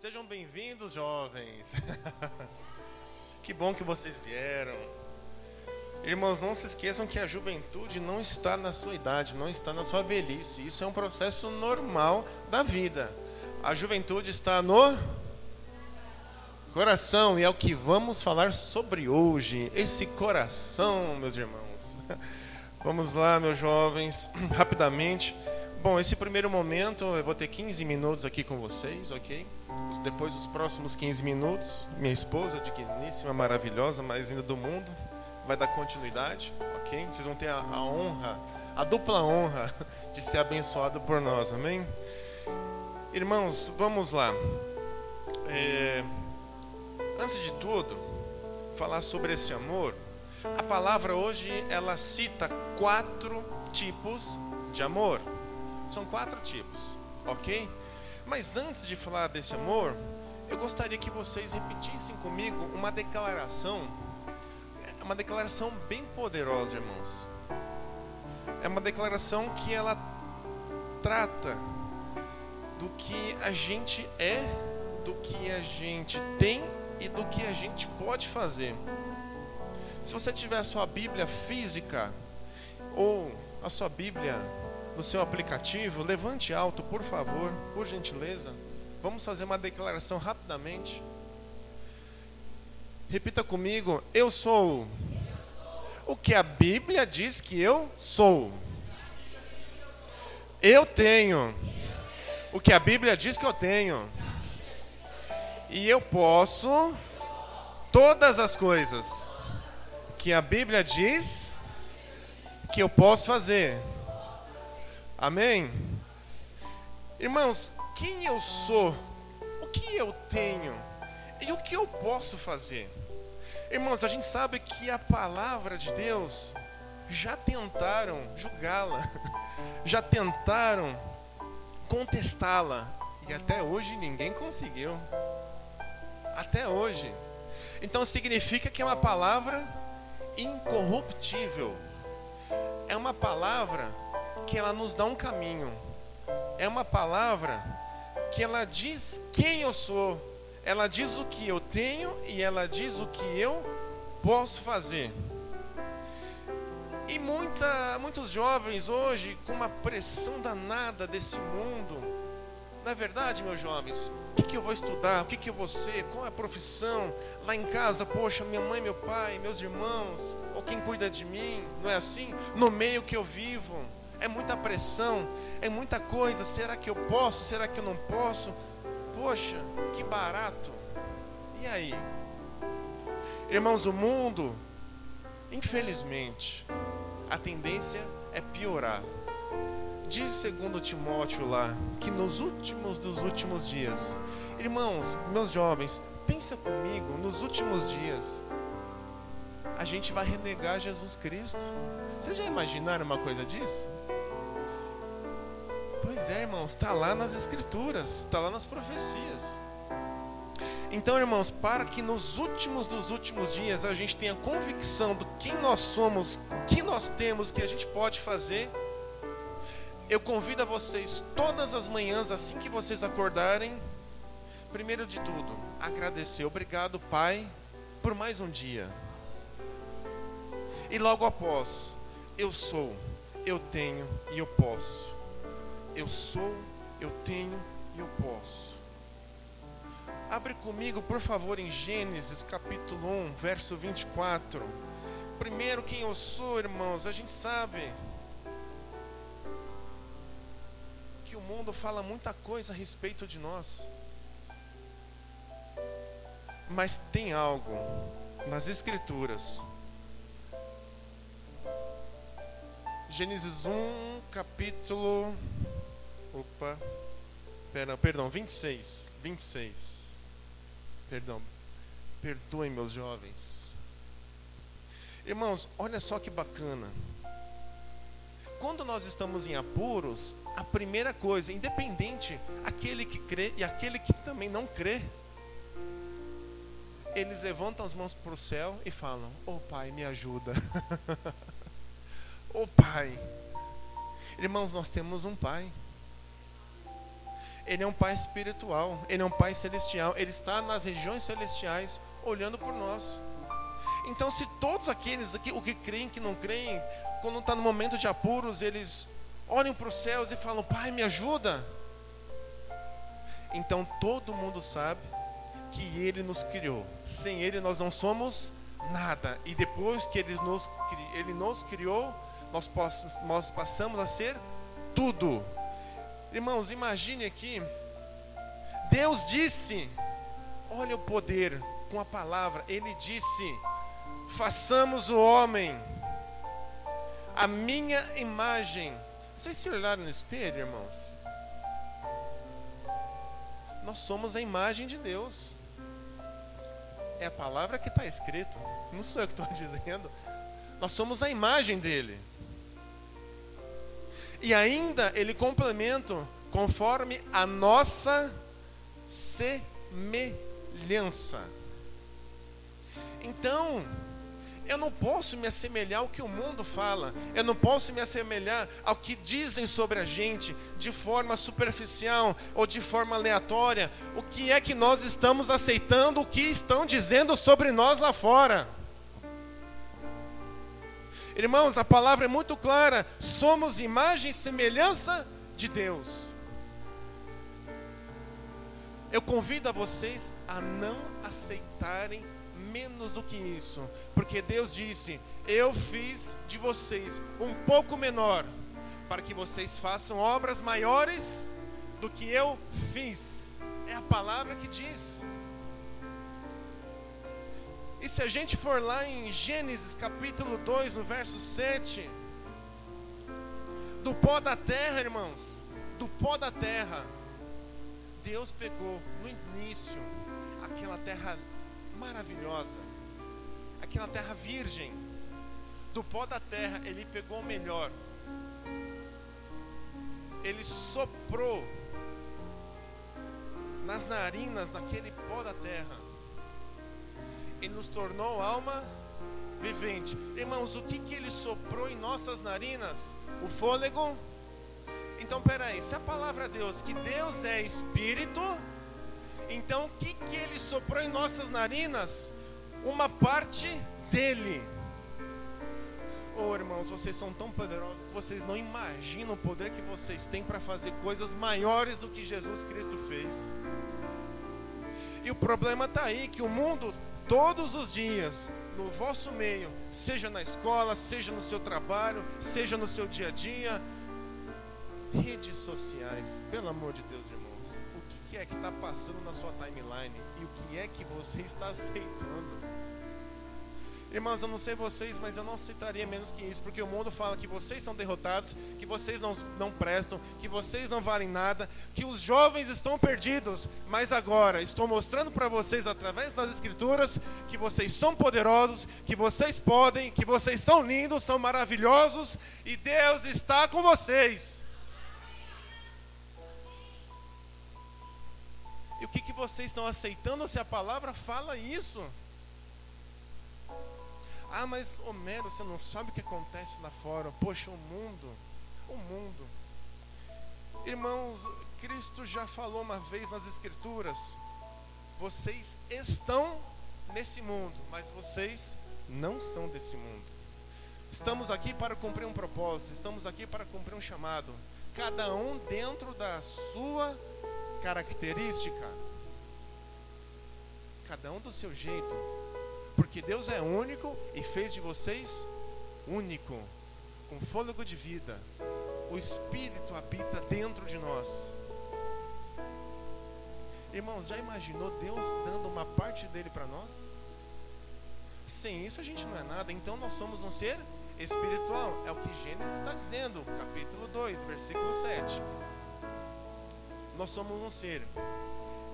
Sejam bem-vindos, jovens. que bom que vocês vieram. Irmãos, não se esqueçam que a juventude não está na sua idade, não está na sua velhice. Isso é um processo normal da vida. A juventude está no coração e é o que vamos falar sobre hoje. Esse coração, meus irmãos. Vamos lá, meus jovens, rapidamente. Bom, esse primeiro momento eu vou ter 15 minutos aqui com vocês, ok? Depois dos próximos 15 minutos, minha esposa, digníssima, maravilhosa, mais linda do mundo, vai dar continuidade, ok? Vocês vão ter a, a honra, a dupla honra de ser abençoado por nós, amém? Irmãos, vamos lá. É, antes de tudo, falar sobre esse amor. A palavra hoje ela cita quatro tipos de amor. São quatro tipos, ok? Mas antes de falar desse amor, eu gostaria que vocês repetissem comigo uma declaração, é uma declaração bem poderosa, irmãos. É uma declaração que ela trata do que a gente é, do que a gente tem e do que a gente pode fazer. Se você tiver a sua Bíblia física ou a sua Bíblia no seu aplicativo, levante alto, por favor, por gentileza. Vamos fazer uma declaração rapidamente. Repita comigo: Eu sou o que a Bíblia diz que eu sou. Eu tenho o que a Bíblia diz que eu tenho. E eu posso todas as coisas que a Bíblia diz que eu posso fazer. Amém? Irmãos, quem eu sou, o que eu tenho e o que eu posso fazer? Irmãos, a gente sabe que a palavra de Deus já tentaram julgá-la, já tentaram contestá-la e até hoje ninguém conseguiu. Até hoje. Então significa que é uma palavra incorruptível. É uma palavra que ela nos dá um caminho. É uma palavra que ela diz quem eu sou. Ela diz o que eu tenho e ela diz o que eu posso fazer. E muita, muitos jovens hoje, com uma pressão danada desse mundo, é verdade, meus jovens? O que, que eu vou estudar? O que, que eu vou ser? Qual é a profissão? Lá em casa, poxa, minha mãe, meu pai, meus irmãos, ou quem cuida de mim, não é assim? No meio que eu vivo, é muita pressão, é muita coisa. Será que eu posso? Será que eu não posso? Poxa, que barato. E aí? Irmãos, o mundo, infelizmente, a tendência é piorar. Diz segundo Timóteo lá que nos últimos dos últimos dias, irmãos, meus jovens, pensa comigo, nos últimos dias a gente vai renegar Jesus Cristo. Vocês já imaginaram uma coisa disso? Pois é, irmãos, está lá nas escrituras, está lá nas profecias. Então, irmãos, para que nos últimos dos últimos dias a gente tenha convicção do quem nós somos, o que nós temos, o que a gente pode fazer, eu convido a vocês todas as manhãs, assim que vocês acordarem, primeiro de tudo, agradecer. Obrigado, Pai, por mais um dia. E logo após, eu sou, eu tenho e eu posso. Eu sou, eu tenho e eu posso. Abre comigo, por favor, em Gênesis capítulo 1, verso 24. Primeiro, quem eu sou, irmãos, a gente sabe que o mundo fala muita coisa a respeito de nós. Mas tem algo nas Escrituras. Gênesis 1, capítulo. Opa. Perdão, perdão, 26. 26. Perdão. Perdoem, meus jovens. Irmãos, olha só que bacana. Quando nós estamos em apuros, a primeira coisa, independente, aquele que crê e aquele que também não crê, eles levantam as mãos para o céu e falam: Oh Pai, me ajuda. oh Pai. Irmãos, nós temos um Pai. Ele é um Pai espiritual, Ele é um Pai celestial, Ele está nas regiões celestiais olhando por nós. Então, se todos aqueles aqui, o que creem, que não creem, quando está no momento de apuros, eles olham para os céus e falam: Pai, me ajuda. Então todo mundo sabe que Ele nos criou. Sem Ele nós não somos nada. E depois que Ele nos, ele nos criou, nós, nós passamos a ser tudo. Irmãos, imagine aqui. Deus disse: olha o poder com a palavra. Ele disse: façamos o homem, a minha imagem. Vocês se olharam no espelho, irmãos? Nós somos a imagem de Deus. É a palavra que está escrito, não sou eu que estou dizendo. Nós somos a imagem dele. E ainda ele complementa conforme a nossa semelhança. Então, eu não posso me assemelhar ao que o mundo fala. Eu não posso me assemelhar ao que dizem sobre a gente de forma superficial ou de forma aleatória. O que é que nós estamos aceitando, o que estão dizendo sobre nós lá fora? Irmãos, a palavra é muito clara: somos imagem e semelhança de Deus. Eu convido a vocês a não aceitarem menos do que isso, porque Deus disse: Eu fiz de vocês um pouco menor, para que vocês façam obras maiores do que eu fiz. É a palavra que diz. E se a gente for lá em Gênesis capítulo 2, no verso 7, do pó da terra, irmãos, do pó da terra, Deus pegou no início aquela terra maravilhosa, aquela terra virgem. Do pó da terra, ele pegou o melhor. Ele soprou nas narinas daquele pó da terra e nos tornou alma vivente. Irmãos, o que, que ele soprou em nossas narinas? O fôlego. Então, peraí, se a palavra de Deus, que Deus é espírito, então, o que, que ele soprou em nossas narinas? Uma parte dele. Oh, irmãos, vocês são tão poderosos que vocês não imaginam o poder que vocês têm para fazer coisas maiores do que Jesus Cristo fez. E o problema está aí, que o mundo, todos os dias, no vosso meio, seja na escola, seja no seu trabalho, seja no seu dia a dia, redes sociais, pelo amor de Deus, irmão que é que está passando na sua timeline e o que é que você está aceitando. Irmãos, eu não sei vocês, mas eu não aceitaria menos que isso, porque o mundo fala que vocês são derrotados, que vocês não, não prestam, que vocês não valem nada, que os jovens estão perdidos, mas agora estou mostrando para vocês através das Escrituras que vocês são poderosos, que vocês podem, que vocês são lindos, são maravilhosos e Deus está com vocês. E o que, que vocês estão aceitando se a palavra fala isso? Ah, mas Homero, você não sabe o que acontece lá fora. Poxa, o mundo, o mundo. Irmãos, Cristo já falou uma vez nas Escrituras: vocês estão nesse mundo, mas vocês não são desse mundo. Estamos aqui para cumprir um propósito, estamos aqui para cumprir um chamado, cada um dentro da sua característica. Cada um do seu jeito. Porque Deus é único e fez de vocês único, com fôlego de vida. O Espírito habita dentro de nós. Irmãos, já imaginou Deus dando uma parte dele para nós? Sem isso a gente não é nada. Então nós somos um ser espiritual. É o que Gênesis está dizendo, capítulo 2, versículo 7 nós somos um ser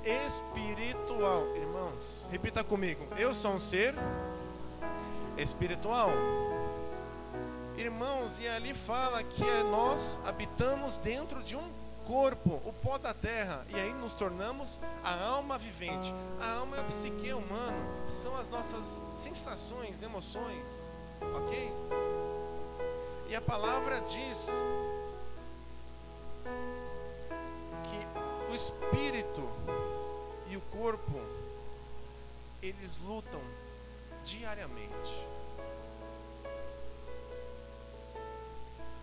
espiritual, irmãos. Repita comigo. Eu sou um ser espiritual. Irmãos, e ali fala que nós habitamos dentro de um corpo, o pó da terra, e aí nos tornamos a alma vivente. A alma e a psique humana são as nossas sensações, emoções, ok? E a palavra diz o espírito e o corpo, eles lutam diariamente.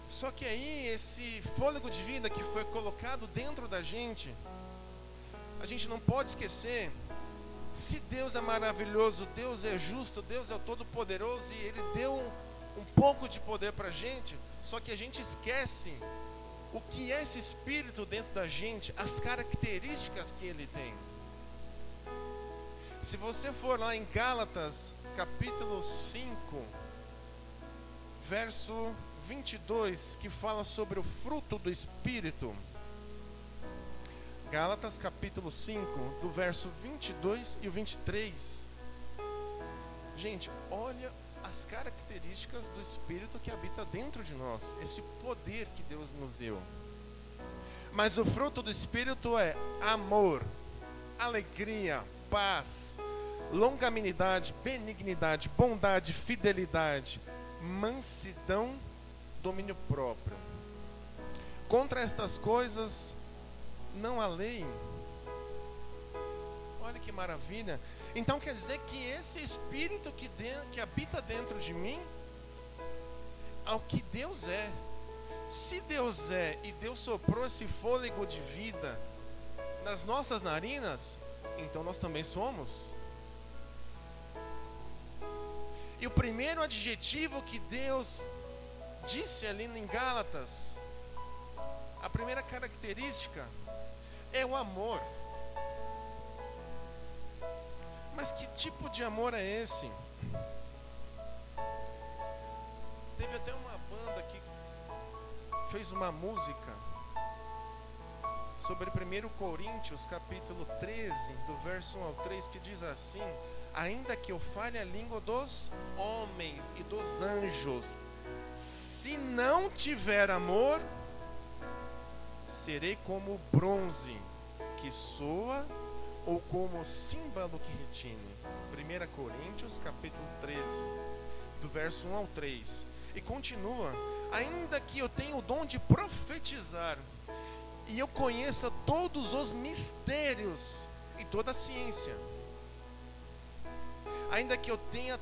Só que aí, esse fôlego de vida que foi colocado dentro da gente, a gente não pode esquecer. Se Deus é maravilhoso, Deus é justo, Deus é o Todo-Poderoso e Ele deu um pouco de poder para a gente, só que a gente esquece o que é esse espírito dentro da gente, as características que ele tem. Se você for lá em Gálatas, capítulo 5, verso 22, que fala sobre o fruto do Espírito. Gálatas capítulo 5, do verso 22 e o 23. Gente, olha as características do Espírito que habita dentro de nós, esse poder que Deus nos deu. Mas o fruto do Espírito é amor, alegria, paz, longanimidade, benignidade, bondade, fidelidade, mansidão domínio próprio. Contra estas coisas não há lei. Olha que maravilha. Então quer dizer que esse espírito que, de, que habita dentro de mim é o que Deus é. Se Deus é e Deus soprou esse fôlego de vida nas nossas narinas, então nós também somos. E o primeiro adjetivo que Deus disse ali em Gálatas, a primeira característica é o amor. Mas que tipo de amor é esse? Teve até uma banda que fez uma música sobre 1 Coríntios, capítulo 13, do verso 1 ao 3, que diz assim: Ainda que eu fale a língua dos homens e dos anjos, se não tiver amor, serei como bronze que soa ou como símbolo que retine. 1 Coríntios capítulo 13, do verso 1 ao 3. E continua: ainda que eu tenha o dom de profetizar, e eu conheça todos os mistérios e toda a ciência, ainda que eu tenha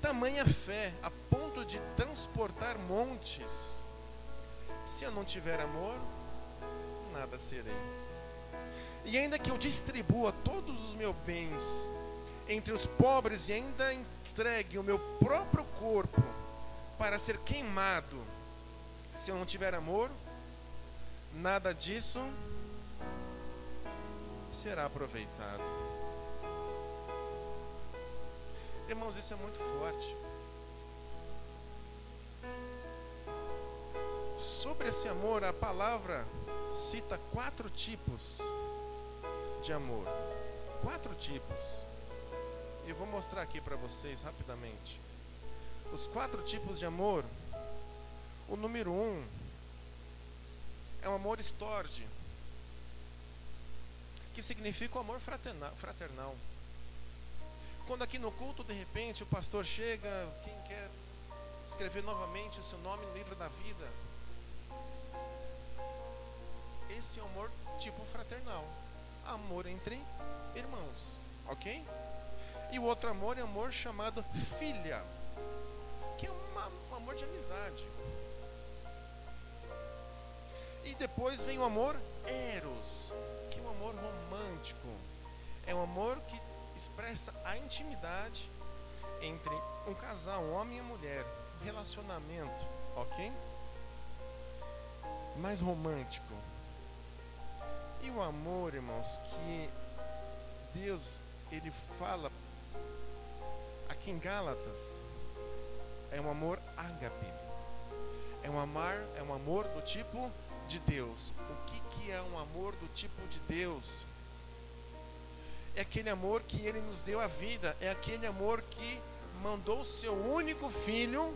tamanha fé a ponto de transportar montes. Se eu não tiver amor, nada serei. E ainda que eu distribua todos os meus bens entre os pobres e ainda entregue o meu próprio corpo para ser queimado, se eu não tiver amor, nada disso será aproveitado. Irmãos, isso é muito forte. Sobre esse amor, a palavra cita quatro tipos de amor. Quatro tipos. Eu vou mostrar aqui para vocês rapidamente. Os quatro tipos de amor. O número um é o amor estorge, que significa o amor fraternal. Quando aqui no culto, de repente, o pastor chega, quem quer escrever novamente o seu nome no livro da vida? Esse é o amor tipo fraternal. Amor entre irmãos, ok? E o outro amor é amor chamado filha, que é um amor de amizade. E depois vem o amor eros, que é um amor romântico. É um amor que expressa a intimidade entre um casal, um homem e mulher, um relacionamento, ok? Mais romântico. E o amor, irmãos, que Deus ele fala aqui em Gálatas é um amor ágape. É um amar, é um amor do tipo de Deus. O que que é um amor do tipo de Deus? é aquele amor que ele nos deu a vida, é aquele amor que mandou o seu único filho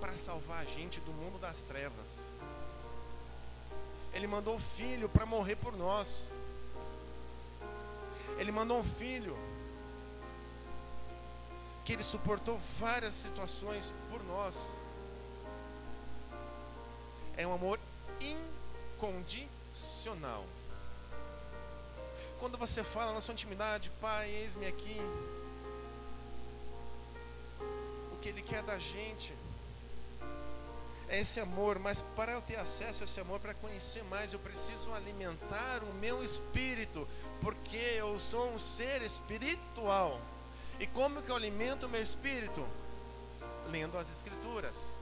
para salvar a gente do mundo das trevas. Ele mandou o filho para morrer por nós. Ele mandou um filho que ele suportou várias situações por nós. É um amor incondicional. Quando você fala na sua intimidade, Pai, eis-me aqui. O que Ele quer da gente é esse amor, mas para eu ter acesso a esse amor, para conhecer mais, eu preciso alimentar o meu espírito, porque eu sou um ser espiritual. E como que eu alimento o meu espírito? Lendo as Escrituras.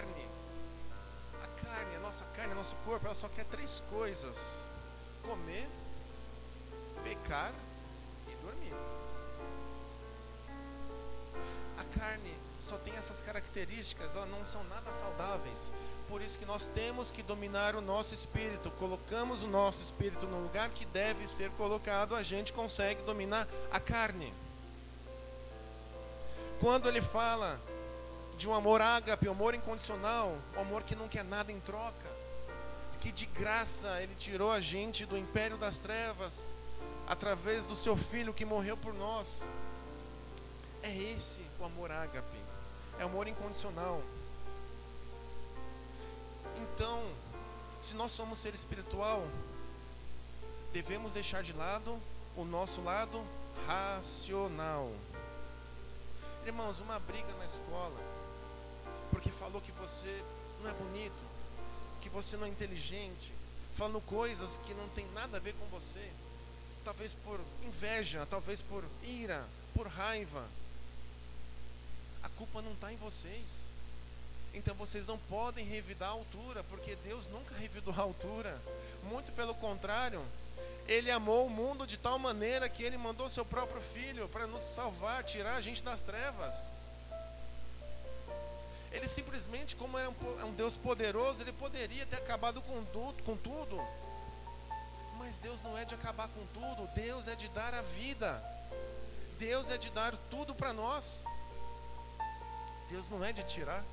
Carne? A carne, a nossa carne, nosso corpo, ela só quer três coisas: comer, pecar e dormir. A carne só tem essas características, elas não são nada saudáveis. Por isso que nós temos que dominar o nosso espírito. Colocamos o nosso espírito no lugar que deve ser colocado, a gente consegue dominar a carne. Quando ele fala de um amor ágape, um amor incondicional, um amor que não quer nada em troca, que de graça ele tirou a gente do império das trevas através do seu filho que morreu por nós. É esse o amor ágape, é amor incondicional. Então, se nós somos ser espiritual, devemos deixar de lado o nosso lado racional. Irmãos, uma briga na escola, falou que você não é bonito, que você não é inteligente, falando coisas que não tem nada a ver com você, talvez por inveja, talvez por ira, por raiva. A culpa não está em vocês. Então vocês não podem revidar a altura, porque Deus nunca revidou a altura. Muito pelo contrário, Ele amou o mundo de tal maneira que Ele mandou seu próprio Filho para nos salvar, tirar a gente das trevas. Ele simplesmente, como é um, é um Deus poderoso, Ele poderia ter acabado com tudo, com tudo. Mas Deus não é de acabar com tudo, Deus é de dar a vida. Deus é de dar tudo para nós. Deus não é de tirar.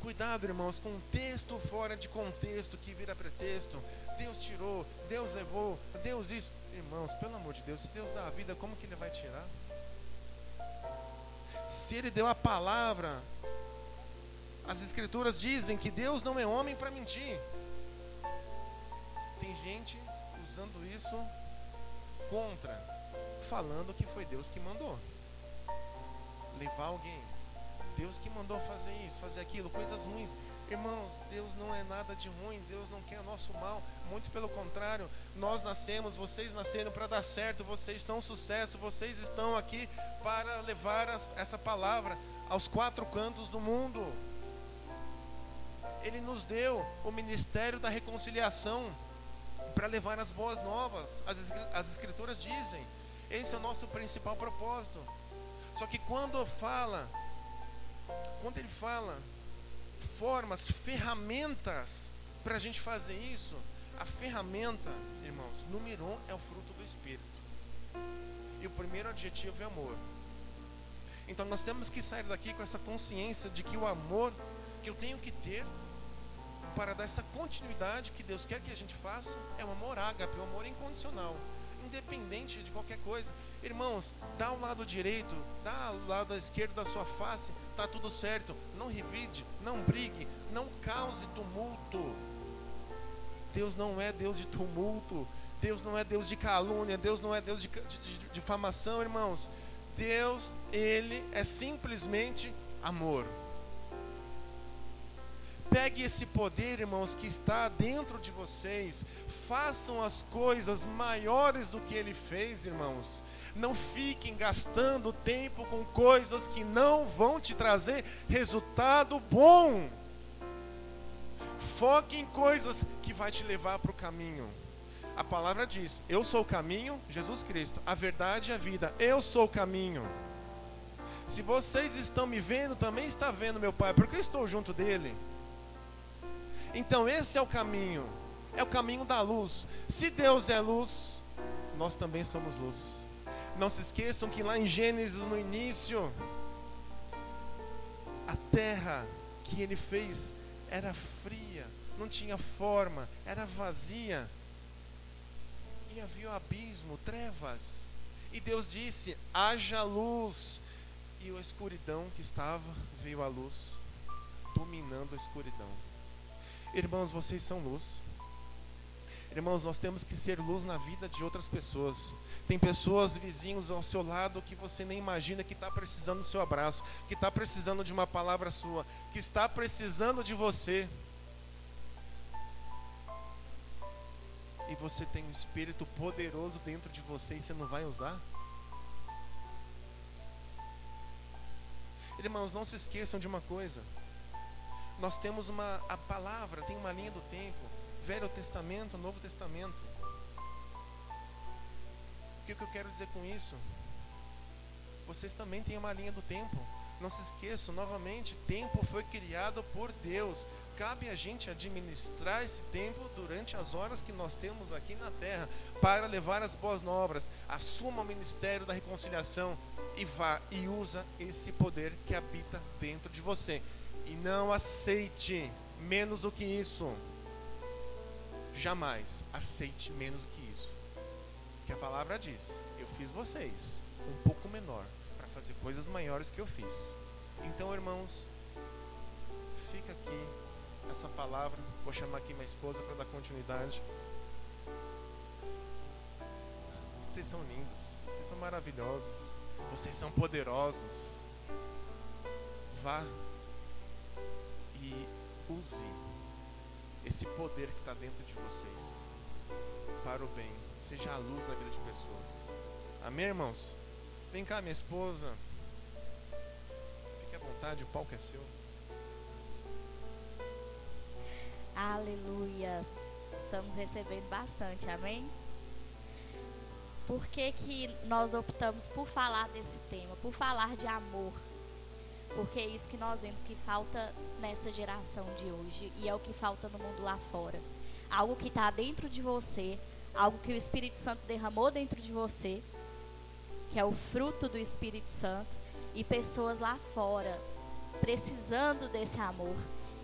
Cuidado, irmãos, com texto fora de contexto que vira pretexto. Deus tirou, Deus levou, Deus isso. Irmãos, pelo amor de Deus, se Deus dá a vida, como que Ele vai tirar? Se Ele deu a palavra, as Escrituras dizem que Deus não é homem para mentir. Tem gente usando isso contra, falando que foi Deus que mandou levar alguém Deus que mandou fazer isso, fazer aquilo, coisas ruins. Irmãos, Deus não é nada de ruim, Deus não quer nosso mal, muito pelo contrário, nós nascemos, vocês nasceram para dar certo, vocês são sucesso, vocês estão aqui para levar as, essa palavra aos quatro cantos do mundo. Ele nos deu o ministério da reconciliação para levar as boas novas, as, as Escrituras dizem, esse é o nosso principal propósito. Só que quando fala quando ele fala formas, ferramentas para a gente fazer isso, a ferramenta, irmãos, número um é o fruto do Espírito. E o primeiro adjetivo é amor. Então nós temos que sair daqui com essa consciência de que o amor que eu tenho que ter para dar essa continuidade que Deus quer que a gente faça é o amor ágape, o amor incondicional independente de qualquer coisa. Irmãos, dá o lado direito, dá o lado esquerdo da sua face, tá tudo certo. Não revide, não brigue, não cause tumulto. Deus não é Deus de tumulto. Deus não é Deus de calúnia, Deus não é Deus de, de, de difamação, irmãos. Deus, Ele é simplesmente amor. Pegue esse poder, irmãos, que está dentro de vocês. Façam as coisas maiores do que ele fez, irmãos. Não fiquem gastando tempo com coisas que não vão te trazer resultado bom. Foque em coisas que vai te levar para o caminho. A palavra diz: Eu sou o caminho, Jesus Cristo, a verdade e a vida. Eu sou o caminho. Se vocês estão me vendo, também está vendo meu Pai, porque eu estou junto dele. Então esse é o caminho, é o caminho da luz. Se Deus é luz, nós também somos luz. Não se esqueçam que lá em Gênesis, no início, a terra que ele fez era fria, não tinha forma, era vazia. E havia um abismo, trevas. E Deus disse: haja luz. E a escuridão que estava veio à luz, dominando a escuridão. Irmãos, vocês são luz. Irmãos, nós temos que ser luz na vida de outras pessoas. Tem pessoas, vizinhos ao seu lado que você nem imagina que está precisando do seu abraço, que está precisando de uma palavra sua, que está precisando de você. E você tem um espírito poderoso dentro de você e você não vai usar? Irmãos, não se esqueçam de uma coisa. Nós temos uma a palavra, tem uma linha do tempo. Velho Testamento, Novo Testamento. O que, que eu quero dizer com isso? Vocês também têm uma linha do tempo. Não se esqueçam, novamente, tempo foi criado por Deus. Cabe a gente administrar esse tempo durante as horas que nós temos aqui na terra para levar as boas novas. Assuma o ministério da reconciliação e vá e usa esse poder que habita dentro de você. E não aceite menos do que isso jamais aceite menos do que isso. Que a palavra diz: Eu fiz vocês um pouco menor para fazer coisas maiores que eu fiz. Então, irmãos, fica aqui essa palavra. Vou chamar aqui minha esposa para dar continuidade. Vocês são lindos, vocês são maravilhosos, vocês são poderosos. Vá e use esse poder que está dentro de vocês para o bem. Seja a luz na vida de pessoas. Amém, irmãos? Vem cá, minha esposa. Fique à vontade, o palco é seu. Aleluia. Estamos recebendo bastante, amém? Por que, que nós optamos por falar desse tema? Por falar de amor porque é isso que nós vemos que falta nessa geração de hoje e é o que falta no mundo lá fora. Algo que está dentro de você, algo que o Espírito Santo derramou dentro de você, que é o fruto do Espírito Santo, e pessoas lá fora precisando desse amor.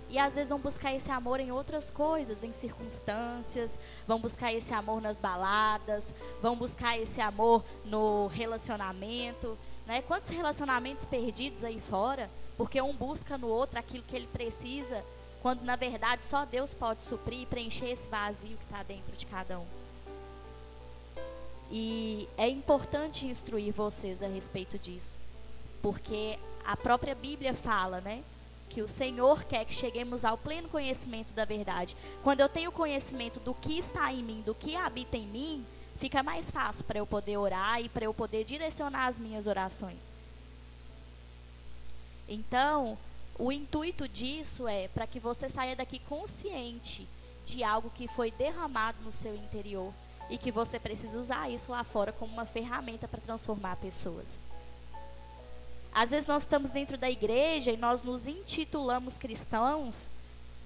E às vezes vão buscar esse amor em outras coisas, em circunstâncias, vão buscar esse amor nas baladas, vão buscar esse amor no relacionamento, né? Quantos relacionamentos perdidos aí fora, porque um busca no outro aquilo que ele precisa, quando na verdade só Deus pode suprir e preencher esse vazio que está dentro de cada um. E é importante instruir vocês a respeito disso, porque a própria Bíblia fala, né? Que o Senhor quer que cheguemos ao pleno conhecimento da verdade. Quando eu tenho conhecimento do que está em mim, do que habita em mim, fica mais fácil para eu poder orar e para eu poder direcionar as minhas orações. Então, o intuito disso é para que você saia daqui consciente de algo que foi derramado no seu interior e que você precisa usar isso lá fora como uma ferramenta para transformar pessoas. Às vezes nós estamos dentro da igreja e nós nos intitulamos cristãos,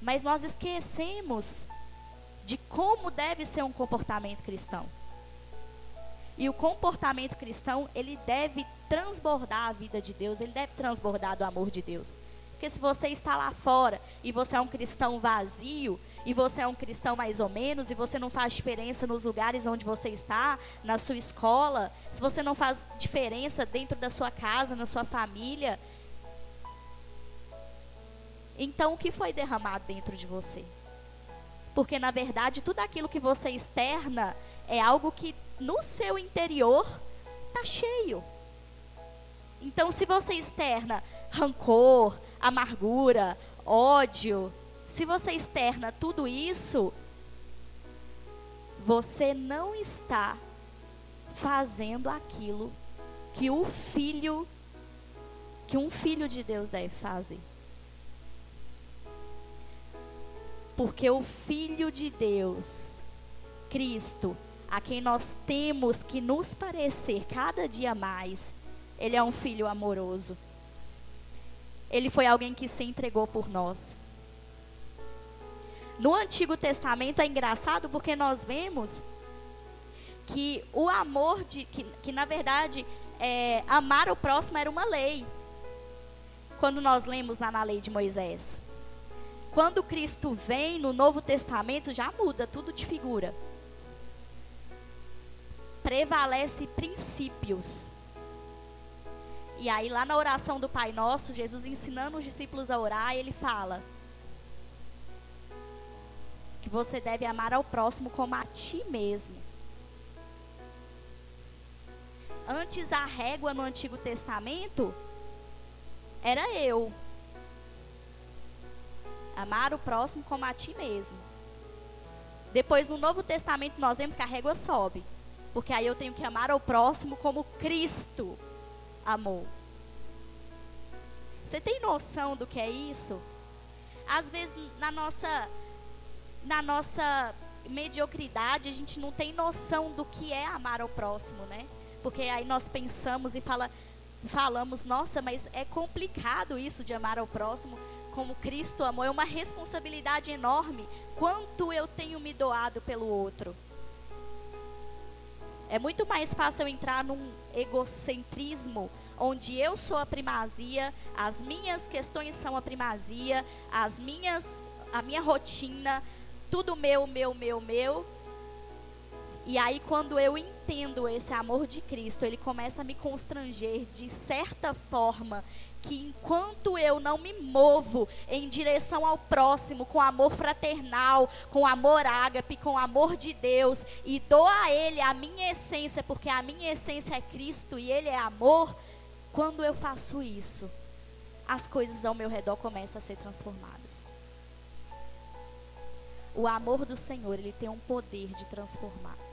mas nós esquecemos de como deve ser um comportamento cristão. E o comportamento cristão, ele deve transbordar a vida de Deus, ele deve transbordar do amor de Deus. Porque se você está lá fora e você é um cristão vazio, e você é um cristão mais ou menos, e você não faz diferença nos lugares onde você está, na sua escola, se você não faz diferença dentro da sua casa, na sua família, então o que foi derramado dentro de você? Porque na verdade tudo aquilo que você externa é algo que no seu interior está cheio. Então, se você externa rancor, amargura, ódio, se você externa tudo isso, você não está fazendo aquilo que o filho, que um filho de Deus deve fazer. Porque o filho de Deus, Cristo, a quem nós temos que nos parecer cada dia mais. Ele é um filho amoroso. Ele foi alguém que se entregou por nós. No Antigo Testamento é engraçado porque nós vemos que o amor de que, que na verdade é, amar o próximo era uma lei. Quando nós lemos lá na lei de Moisés. Quando Cristo vem no Novo Testamento já muda tudo de figura prevalece princípios. E aí, lá na oração do Pai Nosso, Jesus ensinando os discípulos a orar, ele fala que você deve amar ao próximo como a ti mesmo. Antes, a régua no Antigo Testamento era eu. Amar o próximo como a ti mesmo. Depois, no Novo Testamento, nós vemos que a régua sobe. Porque aí eu tenho que amar ao próximo como Cristo amor. Você tem noção do que é isso? Às vezes na nossa na nossa mediocridade a gente não tem noção do que é amar ao próximo, né? Porque aí nós pensamos e fala, falamos, nossa, mas é complicado isso de amar ao próximo como Cristo amou, é uma responsabilidade enorme. Quanto eu tenho me doado pelo outro? É muito mais fácil eu entrar num egocentrismo onde eu sou a primazia, as minhas questões são a primazia, as minhas a minha rotina, tudo meu, meu, meu, meu. E aí quando eu entendo esse amor de Cristo, ele começa a me constranger de certa forma que enquanto eu não me movo em direção ao próximo com amor fraternal, com amor ágape, com amor de Deus e dou a ele a minha essência, porque a minha essência é Cristo e ele é amor, quando eu faço isso, as coisas ao meu redor começam a ser transformadas. O amor do Senhor, ele tem um poder de transformar.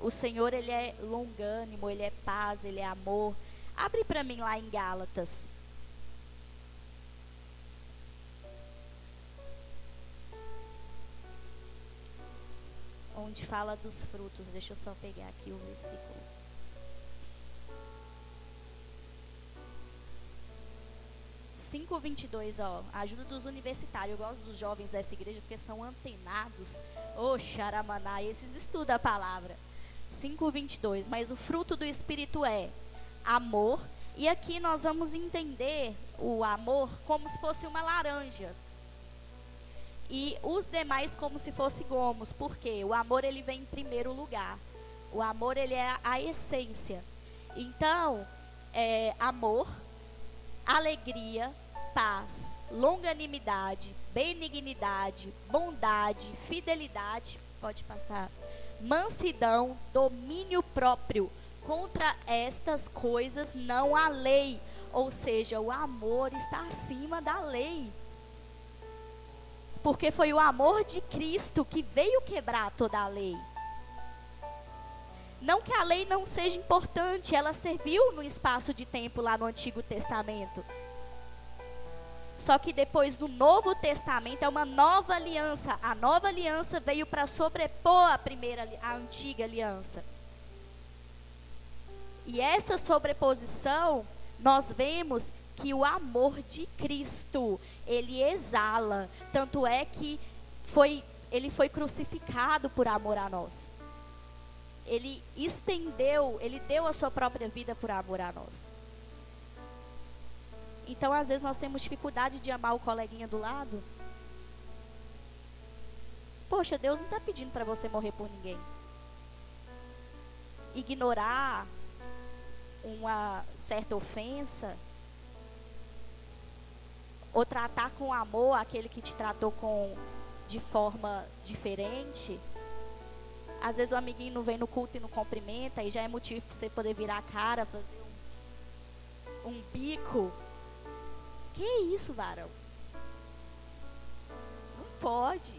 O Senhor, ele é longânimo, ele é paz, ele é amor. Abre para mim lá em Gálatas. Onde fala dos frutos. Deixa eu só pegar aqui o versículo. Cinco vinte ó, ajuda dos universitários. Eu gosto dos jovens dessa igreja porque são antenados. Ô, oh, xaramaná, esses estudam a palavra. 5:22, mas o fruto do espírito é amor, e aqui nós vamos entender o amor como se fosse uma laranja. E os demais como se fosse gomos, porque o amor ele vem em primeiro lugar. O amor ele é a essência. Então, é amor, alegria, paz, longanimidade, benignidade, bondade, fidelidade, pode passar mansidão, domínio próprio. Contra estas coisas não há lei. Ou seja, o amor está acima da lei. Porque foi o amor de Cristo que veio quebrar toda a lei. Não que a lei não seja importante, ela serviu no espaço de tempo lá no Antigo Testamento. Só que depois do Novo Testamento é uma nova aliança. A nova aliança veio para sobrepor a primeira, a antiga aliança. E essa sobreposição, nós vemos que o amor de Cristo, ele exala. Tanto é que foi, ele foi crucificado por amor a nós. Ele estendeu, ele deu a sua própria vida por amor a nós. Então, às vezes, nós temos dificuldade de amar o coleguinha do lado. Poxa, Deus não está pedindo para você morrer por ninguém. Ignorar uma certa ofensa. Ou tratar com amor aquele que te tratou com de forma diferente. Às vezes o amiguinho não vem no culto e não cumprimenta, e já é motivo para você poder virar a cara, fazer um, um bico que isso, varão? Não pode.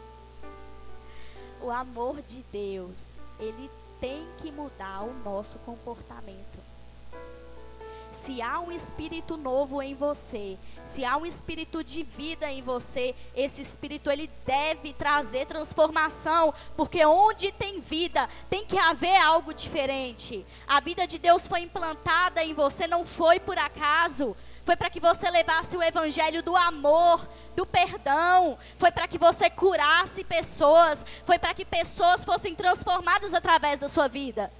o amor de Deus, ele tem que mudar o nosso comportamento. Se há um espírito novo em você, se há um espírito de vida em você, esse espírito ele deve trazer transformação, porque onde tem vida, tem que haver algo diferente. A vida de Deus foi implantada em você, não foi por acaso. Foi para que você levasse o evangelho do amor, do perdão. Foi para que você curasse pessoas. Foi para que pessoas fossem transformadas através da sua vida.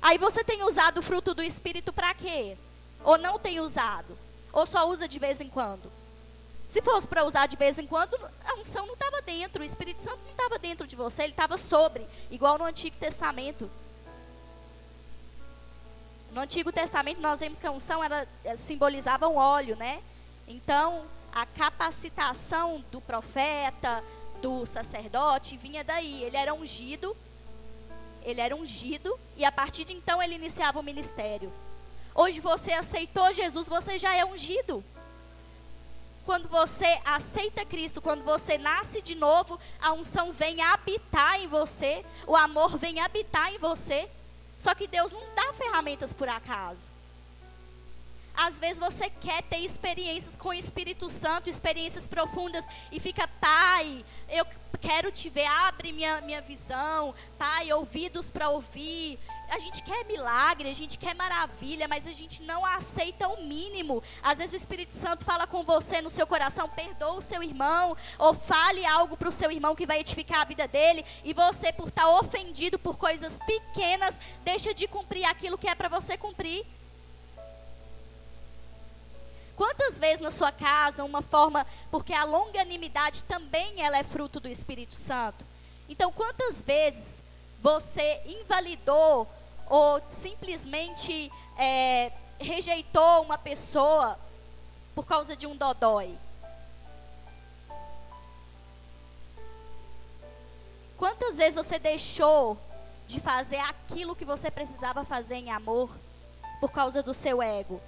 Aí você tem usado o fruto do Espírito para quê? Ou não tem usado? Ou só usa de vez em quando? Se fosse para usar de vez em quando, a unção não estava dentro, o Espírito Santo não estava dentro de você, ele estava sobre, igual no Antigo Testamento. No Antigo Testamento nós vemos que a unção ela, ela simbolizava um óleo, né? Então, a capacitação do profeta, do sacerdote vinha daí. Ele era ungido, ele era ungido e a partir de então ele iniciava o ministério. Hoje você aceitou Jesus, você já é ungido. Quando você aceita Cristo, quando você nasce de novo, a unção vem habitar em você, o amor vem habitar em você. Só que Deus não dá ferramentas por acaso. Às vezes você quer ter experiências com o Espírito Santo, experiências profundas, e fica, pai, eu quero te ver, abre minha, minha visão, pai, ouvidos para ouvir. A gente quer milagre, a gente quer maravilha, mas a gente não aceita o mínimo. Às vezes o Espírito Santo fala com você no seu coração, perdoa o seu irmão, ou fale algo para o seu irmão que vai edificar a vida dele, e você, por estar tá ofendido por coisas pequenas, deixa de cumprir aquilo que é para você cumprir. Quantas vezes na sua casa uma forma, porque a longanimidade também ela é fruto do Espírito Santo. Então, quantas vezes você invalidou ou simplesmente é, rejeitou uma pessoa por causa de um dodói? Quantas vezes você deixou de fazer aquilo que você precisava fazer em amor por causa do seu ego?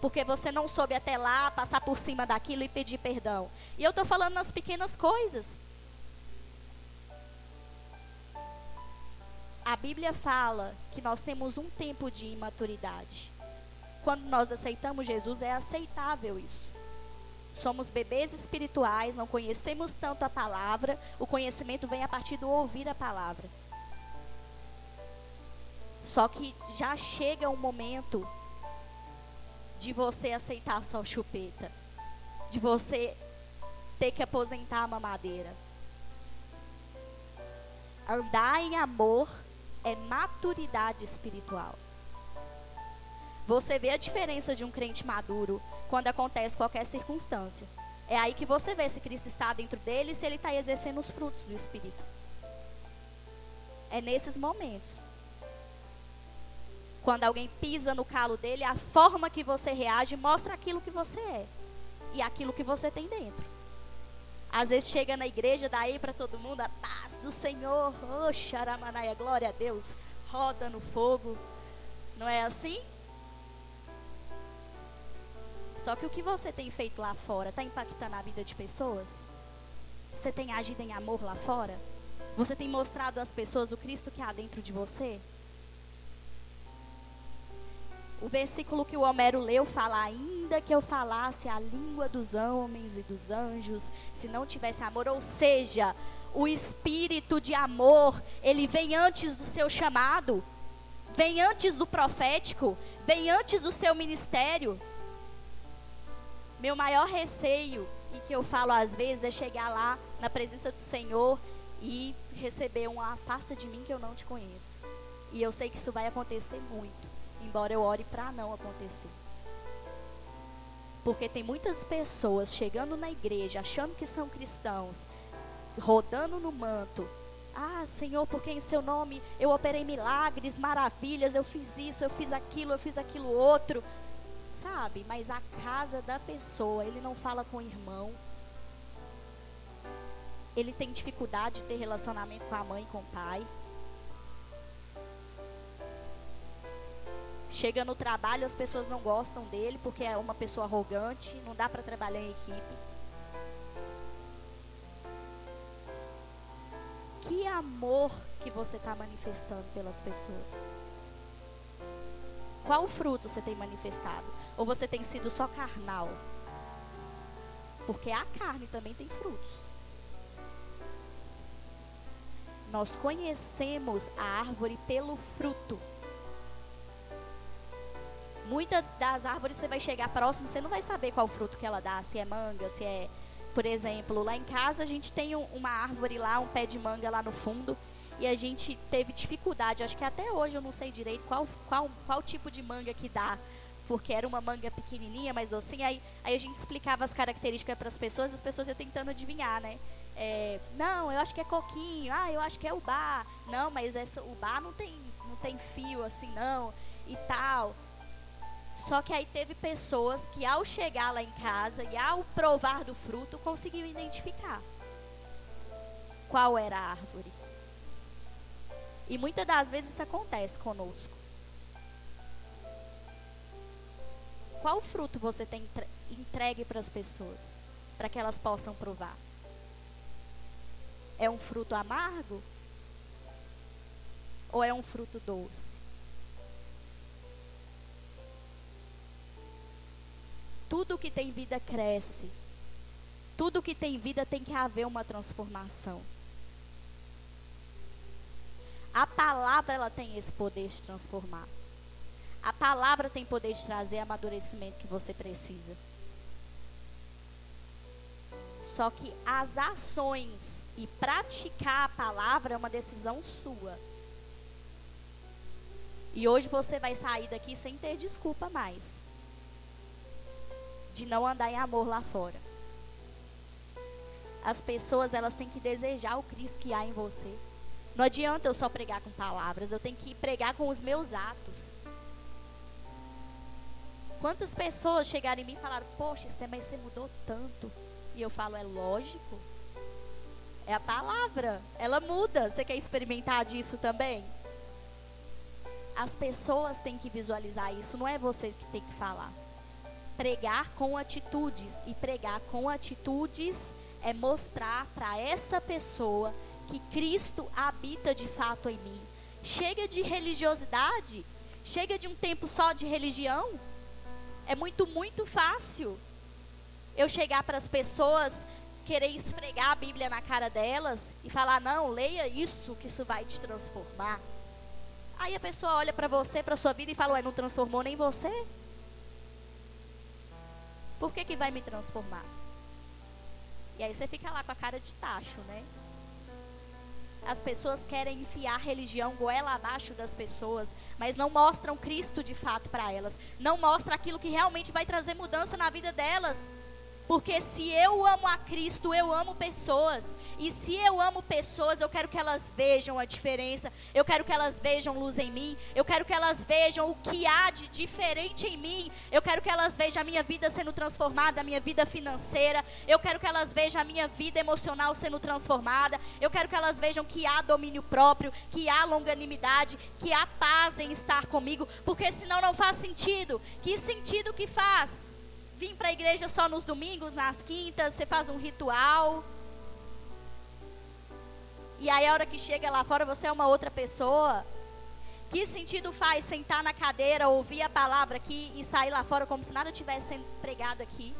Porque você não soube até lá passar por cima daquilo e pedir perdão. E eu estou falando nas pequenas coisas. A Bíblia fala que nós temos um tempo de imaturidade. Quando nós aceitamos Jesus, é aceitável isso. Somos bebês espirituais, não conhecemos tanto a palavra, o conhecimento vem a partir do ouvir a palavra. Só que já chega um momento de você aceitar só chupeta, de você ter que aposentar a mamadeira. Andar em amor é maturidade espiritual. Você vê a diferença de um crente maduro quando acontece qualquer circunstância. É aí que você vê se Cristo está dentro dele e se ele está exercendo os frutos do Espírito. É nesses momentos. Quando alguém pisa no calo dele, a forma que você reage mostra aquilo que você é e aquilo que você tem dentro. Às vezes chega na igreja, daí para todo mundo a paz do Senhor, oh, xaramanaia, glória a Deus, roda no fogo. Não é assim? Só que o que você tem feito lá fora está impactando a vida de pessoas? Você tem agido em amor lá fora? Você tem mostrado às pessoas o Cristo que há dentro de você? O versículo que o Homero leu fala: ainda que eu falasse a língua dos homens e dos anjos, se não tivesse amor, ou seja, o espírito de amor, ele vem antes do seu chamado, vem antes do profético, vem antes do seu ministério. Meu maior receio, e que eu falo às vezes, é chegar lá na presença do Senhor e receber um afasta de mim que eu não te conheço. E eu sei que isso vai acontecer muito embora eu ore para não acontecer. Porque tem muitas pessoas chegando na igreja achando que são cristãos, rodando no manto. Ah, Senhor, porque em seu nome eu operei milagres, maravilhas, eu fiz isso, eu fiz aquilo, eu fiz aquilo outro. Sabe? Mas a casa da pessoa, ele não fala com o irmão. Ele tem dificuldade de ter relacionamento com a mãe com o pai. Chega no trabalho, as pessoas não gostam dele porque é uma pessoa arrogante, não dá para trabalhar em equipe. Que amor que você está manifestando pelas pessoas? Qual fruto você tem manifestado? Ou você tem sido só carnal? Porque a carne também tem frutos. Nós conhecemos a árvore pelo fruto. Muitas das árvores você vai chegar próximo, você não vai saber qual fruto que ela dá, se é manga, se é, por exemplo, lá em casa a gente tem uma árvore lá, um pé de manga lá no fundo, e a gente teve dificuldade, acho que até hoje eu não sei direito qual, qual, qual tipo de manga que dá, porque era uma manga pequenininha, mais docinha, aí, aí a gente explicava as características para as pessoas, as pessoas iam tentando adivinhar, né? É, não, eu acho que é coquinho, ah, eu acho que é ubá, não, mas essa ubá não tem tem fio assim não e tal. Só que aí teve pessoas que ao chegar lá em casa e ao provar do fruto conseguiu identificar qual era a árvore. E muitas das vezes isso acontece conosco. Qual fruto você tem entregue para as pessoas, para que elas possam provar? É um fruto amargo? Ou é um fruto doce? Tudo que tem vida cresce. Tudo que tem vida tem que haver uma transformação. A palavra ela tem esse poder de transformar. A palavra tem poder de trazer amadurecimento que você precisa. Só que as ações e praticar a palavra é uma decisão sua. E hoje você vai sair daqui sem ter desculpa mais. De não andar em amor lá fora. As pessoas, elas têm que desejar o Cristo que há em você. Não adianta eu só pregar com palavras, eu tenho que pregar com os meus atos. Quantas pessoas chegaram em mim e falaram: Poxa, mas você mudou tanto. E eu falo: É lógico. É a palavra. Ela muda. Você quer experimentar disso também? As pessoas têm que visualizar isso. Não é você que tem que falar. Pregar com atitudes. E pregar com atitudes é mostrar para essa pessoa que Cristo habita de fato em mim. Chega de religiosidade. Chega de um tempo só de religião é muito, muito fácil eu chegar para as pessoas, querer esfregar a Bíblia na cara delas e falar: não, leia isso, que isso vai te transformar. Aí a pessoa olha para você, para sua vida e fala: ué, não transformou nem você? Por que, que vai me transformar? E aí você fica lá com a cara de tacho, né? As pessoas querem enfiar a religião goela abaixo das pessoas, mas não mostram Cristo de fato para elas. Não mostram aquilo que realmente vai trazer mudança na vida delas. Porque se eu amo a Cristo, eu amo pessoas. E se eu amo pessoas, eu quero que elas vejam a diferença. Eu quero que elas vejam luz em mim. Eu quero que elas vejam o que há de diferente em mim. Eu quero que elas vejam a minha vida sendo transformada, a minha vida financeira. Eu quero que elas vejam a minha vida emocional sendo transformada. Eu quero que elas vejam que há domínio próprio, que há longanimidade, que há paz em estar comigo. Porque senão não faz sentido. Que sentido que faz? Vir para a igreja só nos domingos, nas quintas, você faz um ritual. E aí a hora que chega lá fora você é uma outra pessoa. Que sentido faz sentar na cadeira, ouvir a palavra aqui e sair lá fora como se nada tivesse sendo pregado aqui?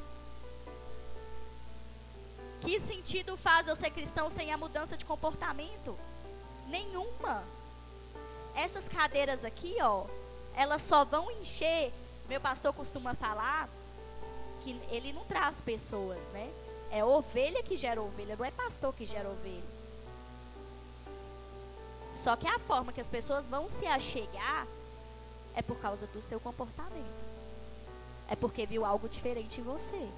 Que sentido faz eu ser cristão sem a mudança de comportamento? Nenhuma. Essas cadeiras aqui, ó, elas só vão encher. Meu pastor costuma falar que ele não traz pessoas, né? É ovelha que gera ovelha, não é pastor que gera ovelha. Só que a forma que as pessoas vão se achegar é por causa do seu comportamento. É porque viu algo diferente em você.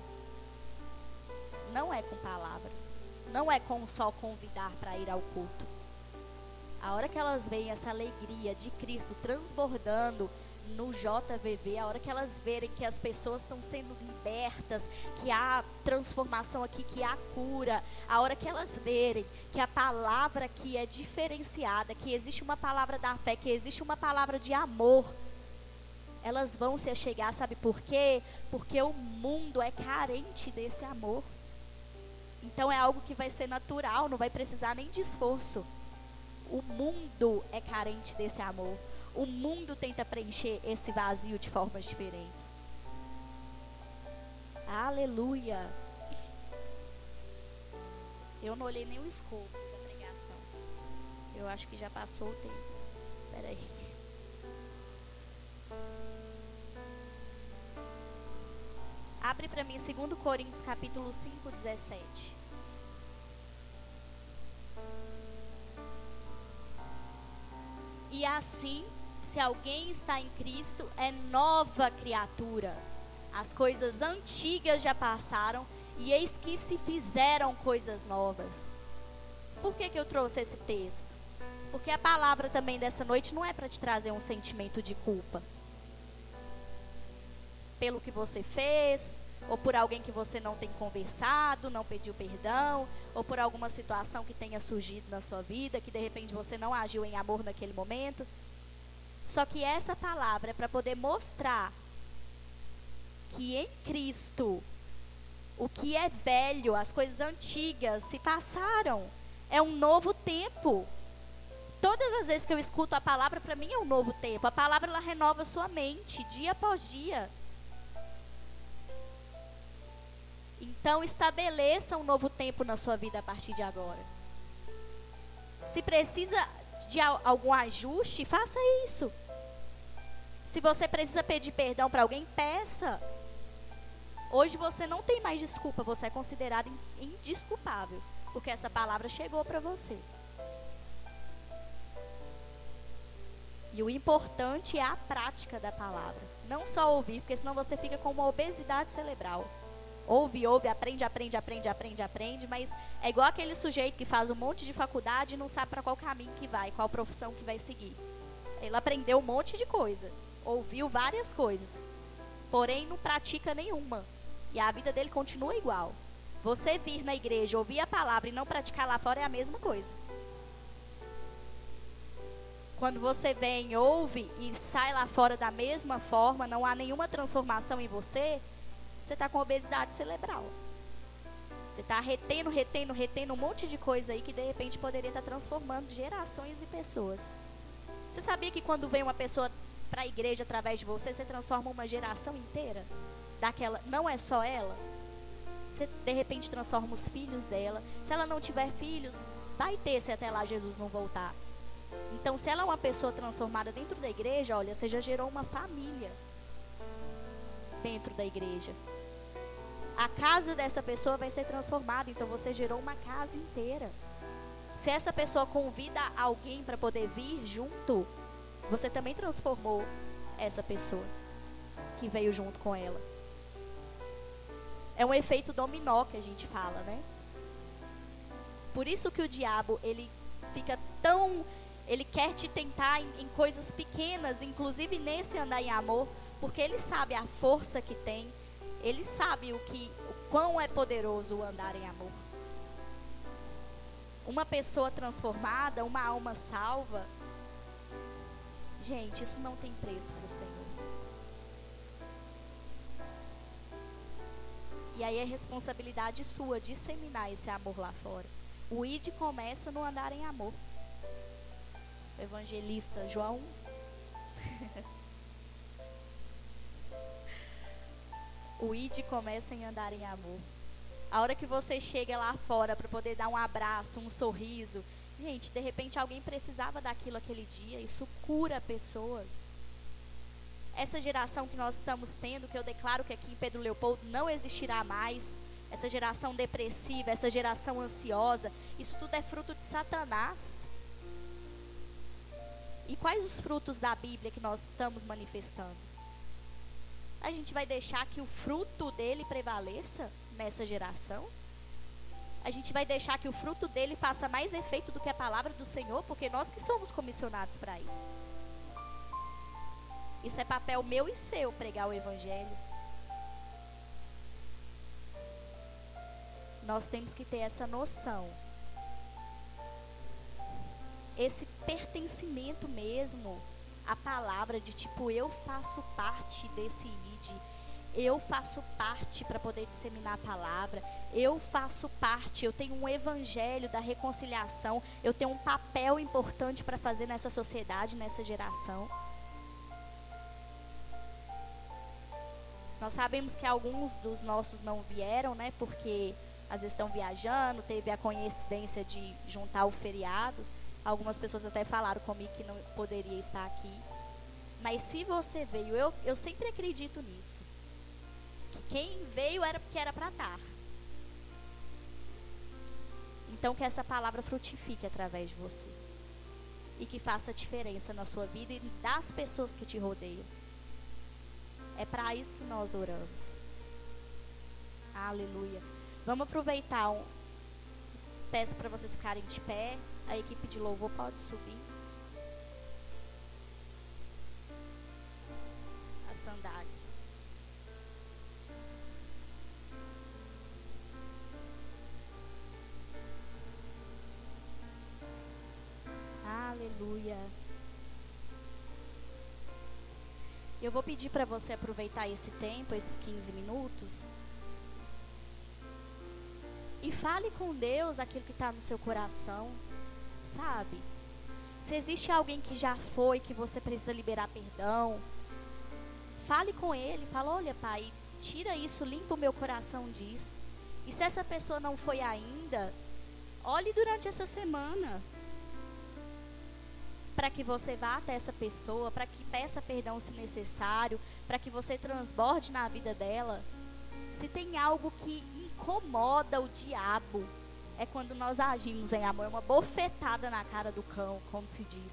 Não é com palavras. Não é com só convidar para ir ao culto. A hora que elas veem essa alegria de Cristo transbordando no JVV, a hora que elas verem que as pessoas estão sendo libertas, que há transformação aqui, que há cura, a hora que elas verem que a palavra aqui é diferenciada, que existe uma palavra da fé, que existe uma palavra de amor, elas vão se achegar, sabe por quê? Porque o mundo é carente desse amor. Então é algo que vai ser natural, não vai precisar nem de esforço. O mundo é carente desse amor. O mundo tenta preencher esse vazio de formas diferentes. Aleluia. Eu não olhei nem o escopo da pregação. Eu acho que já passou o tempo. Peraí. Abre para mim 2 Coríntios capítulo 5, 17. E assim se alguém está em Cristo, é nova criatura. As coisas antigas já passaram e eis que se fizeram coisas novas. Por que, que eu trouxe esse texto? Porque a palavra também dessa noite não é para te trazer um sentimento de culpa. Pelo que você fez, ou por alguém que você não tem conversado, não pediu perdão, ou por alguma situação que tenha surgido na sua vida, que de repente você não agiu em amor naquele momento. Só que essa palavra é para poder mostrar que em Cristo o que é velho, as coisas antigas se passaram. É um novo tempo. Todas as vezes que eu escuto a palavra, para mim é um novo tempo. A palavra ela renova sua mente dia após dia. Então estabeleça um novo tempo na sua vida a partir de agora. Se precisa de algum ajuste, faça isso. Se você precisa pedir perdão para alguém, peça. Hoje você não tem mais desculpa, você é considerado indisculpável, porque essa palavra chegou para você. E o importante é a prática da palavra. Não só ouvir, porque senão você fica com uma obesidade cerebral. Ouve, ouve, aprende, aprende, aprende, aprende, aprende, mas é igual aquele sujeito que faz um monte de faculdade e não sabe para qual caminho que vai, qual profissão que vai seguir. Ele aprendeu um monte de coisa, ouviu várias coisas, porém não pratica nenhuma. E a vida dele continua igual. Você vir na igreja, ouvir a palavra e não praticar lá fora é a mesma coisa. Quando você vem, ouve e sai lá fora da mesma forma, não há nenhuma transformação em você, você está com obesidade cerebral. Você está retendo, retendo, retendo um monte de coisa aí que de repente poderia estar tá transformando gerações e pessoas. Você sabia que quando vem uma pessoa para a igreja através de você, você transforma uma geração inteira? Daquela, não é só ela. Você de repente transforma os filhos dela. Se ela não tiver filhos, vai ter se até lá Jesus não voltar. Então, se ela é uma pessoa transformada dentro da igreja, olha, você já gerou uma família dentro da igreja. A casa dessa pessoa vai ser transformada, então você gerou uma casa inteira. Se essa pessoa convida alguém para poder vir junto, você também transformou essa pessoa que veio junto com ela. É um efeito dominó que a gente fala, né? Por isso que o diabo, ele fica tão ele quer te tentar em, em coisas pequenas, inclusive nesse andar em amor, porque ele sabe a força que tem, ele sabe o que, o quão é poderoso o andar em amor. Uma pessoa transformada, uma alma salva, gente, isso não tem preço para o Senhor. E aí é responsabilidade sua disseminar esse amor lá fora. O ID começa no andar em amor evangelista João. o id começa em andar em amor. A hora que você chega lá fora para poder dar um abraço, um sorriso, gente, de repente alguém precisava daquilo aquele dia, isso cura pessoas. Essa geração que nós estamos tendo, que eu declaro que aqui em Pedro Leopoldo não existirá mais, essa geração depressiva, essa geração ansiosa, isso tudo é fruto de Satanás. E quais os frutos da Bíblia que nós estamos manifestando? A gente vai deixar que o fruto dele prevaleça nessa geração? A gente vai deixar que o fruto dele faça mais efeito do que a palavra do Senhor, porque nós que somos comissionados para isso. Isso é papel meu e seu pregar o evangelho. Nós temos que ter essa noção esse pertencimento mesmo à palavra de tipo eu faço parte desse id, eu faço parte para poder disseminar a palavra, eu faço parte, eu tenho um evangelho da reconciliação, eu tenho um papel importante para fazer nessa sociedade, nessa geração. Nós sabemos que alguns dos nossos não vieram, né? Porque às vezes estão viajando, teve a coincidência de juntar o feriado. Algumas pessoas até falaram comigo que não poderia estar aqui. Mas se você veio, eu, eu sempre acredito nisso. Que quem veio era porque era para estar. Então que essa palavra frutifique através de você. E que faça diferença na sua vida e das pessoas que te rodeiam. É para isso que nós oramos. Aleluia. Vamos aproveitar um. Peço para vocês ficarem de pé. A equipe de louvor pode subir. A sandália. Aleluia. Eu vou pedir para você aproveitar esse tempo, esses 15 minutos. E fale com Deus aquilo que está no seu coração sabe? Se existe alguém que já foi, que você precisa liberar perdão, fale com ele, fala, olha pai, tira isso, limpa o meu coração disso. E se essa pessoa não foi ainda, olhe durante essa semana. Para que você vá até essa pessoa, para que peça perdão se necessário, para que você transborde na vida dela. Se tem algo que incomoda o diabo, é quando nós agimos em amor, uma bofetada na cara do cão, como se diz.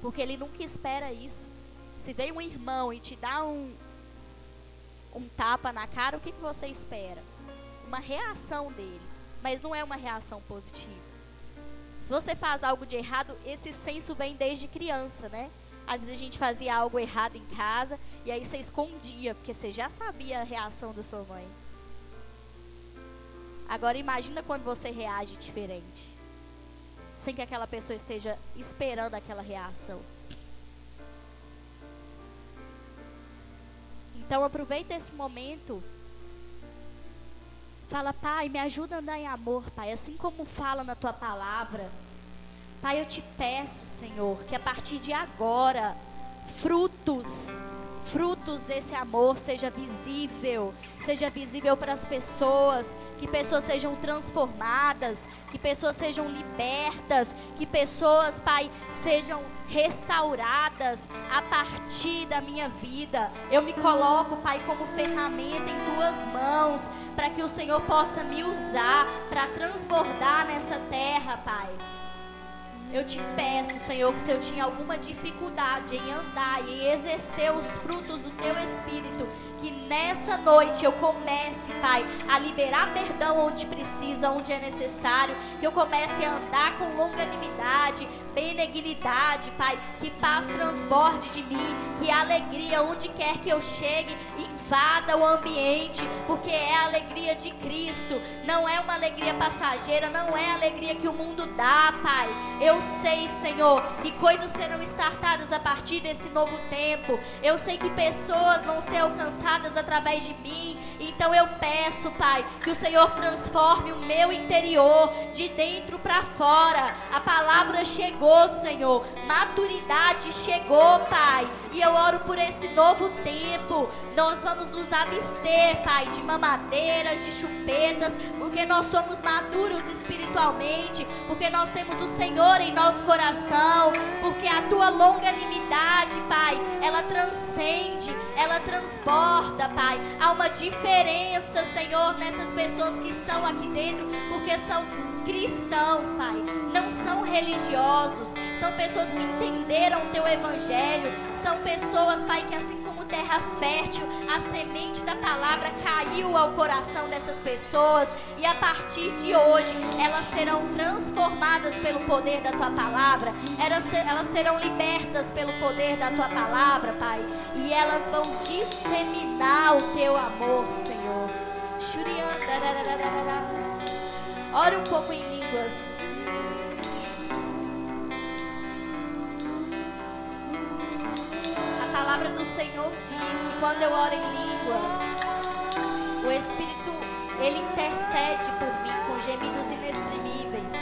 Porque ele nunca espera isso. Se vem um irmão e te dá um, um tapa na cara, o que, que você espera? Uma reação dele. Mas não é uma reação positiva. Se você faz algo de errado, esse senso vem desde criança, né? Às vezes a gente fazia algo errado em casa e aí você escondia, porque você já sabia a reação da sua mãe. Agora imagina quando você reage diferente. Sem que aquela pessoa esteja esperando aquela reação. Então aproveita esse momento. Fala, Pai, me ajuda a andar em amor, Pai, assim como fala na tua palavra. Pai, eu te peço, Senhor, que a partir de agora, frutos frutos desse amor seja visível, seja visível para as pessoas, que pessoas sejam transformadas, que pessoas sejam libertas, que pessoas, Pai, sejam restauradas a partir da minha vida. Eu me coloco, Pai, como ferramenta em tuas mãos, para que o Senhor possa me usar para transbordar nessa terra, Pai. Eu te peço, Senhor, que se eu tinha alguma dificuldade em andar e exercer os frutos do teu Espírito, que nessa noite eu comece, Pai, a liberar perdão onde precisa, onde é necessário, que eu comece a andar com longanimidade, benignidade, Pai, que paz transborde de mim, que alegria onde quer que eu chegue invada o ambiente, porque é a alegria de Cristo, não é uma alegria passageira, não é a alegria que o mundo dá, Pai. Eu sei, Senhor, que coisas serão estartadas a partir desse novo tempo. Eu sei que pessoas vão ser alcançadas através de mim. Então eu peço, Pai, que o Senhor transforme o meu interior de dentro para fora. A palavra chegou, Senhor. Maturidade chegou, Pai. E eu oro por esse novo tempo. Nós vamos nos abster, Pai, de mamadeiras, de chupetas, porque nós somos maduros espiritualmente, porque nós temos o Senhor em nosso coração, porque a tua longanimidade, Pai, ela transcende, ela transborda, Pai. Há uma diferença, Senhor, nessas pessoas que estão aqui dentro, porque são cristãos, Pai, não são religiosos, são pessoas que entenderam o teu evangelho, são pessoas, Pai, que assim terra fértil, a semente da palavra caiu ao coração dessas pessoas e a partir de hoje elas serão transformadas pelo poder da tua palavra, elas serão libertas pelo poder da tua palavra, Pai, e elas vão disseminar o teu amor, Senhor. Ora um pouco em línguas. Palavra do Senhor diz que quando eu oro em línguas, o Espírito ele intercede por mim com gemidos inexprimíveis.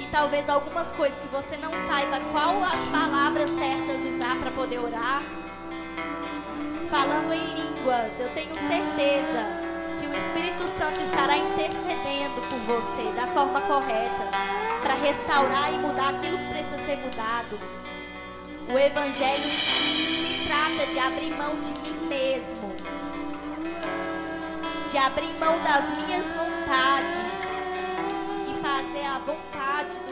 E talvez algumas coisas que você não saiba qual as palavras certas usar para poder orar. Falando em línguas, eu tenho certeza que o Espírito Santo estará intercedendo por você da forma correta para restaurar e mudar aquilo que precisa ser mudado. O Evangelho trata de abrir mão de mim mesmo, de abrir mão das minhas vontades e fazer a vontade do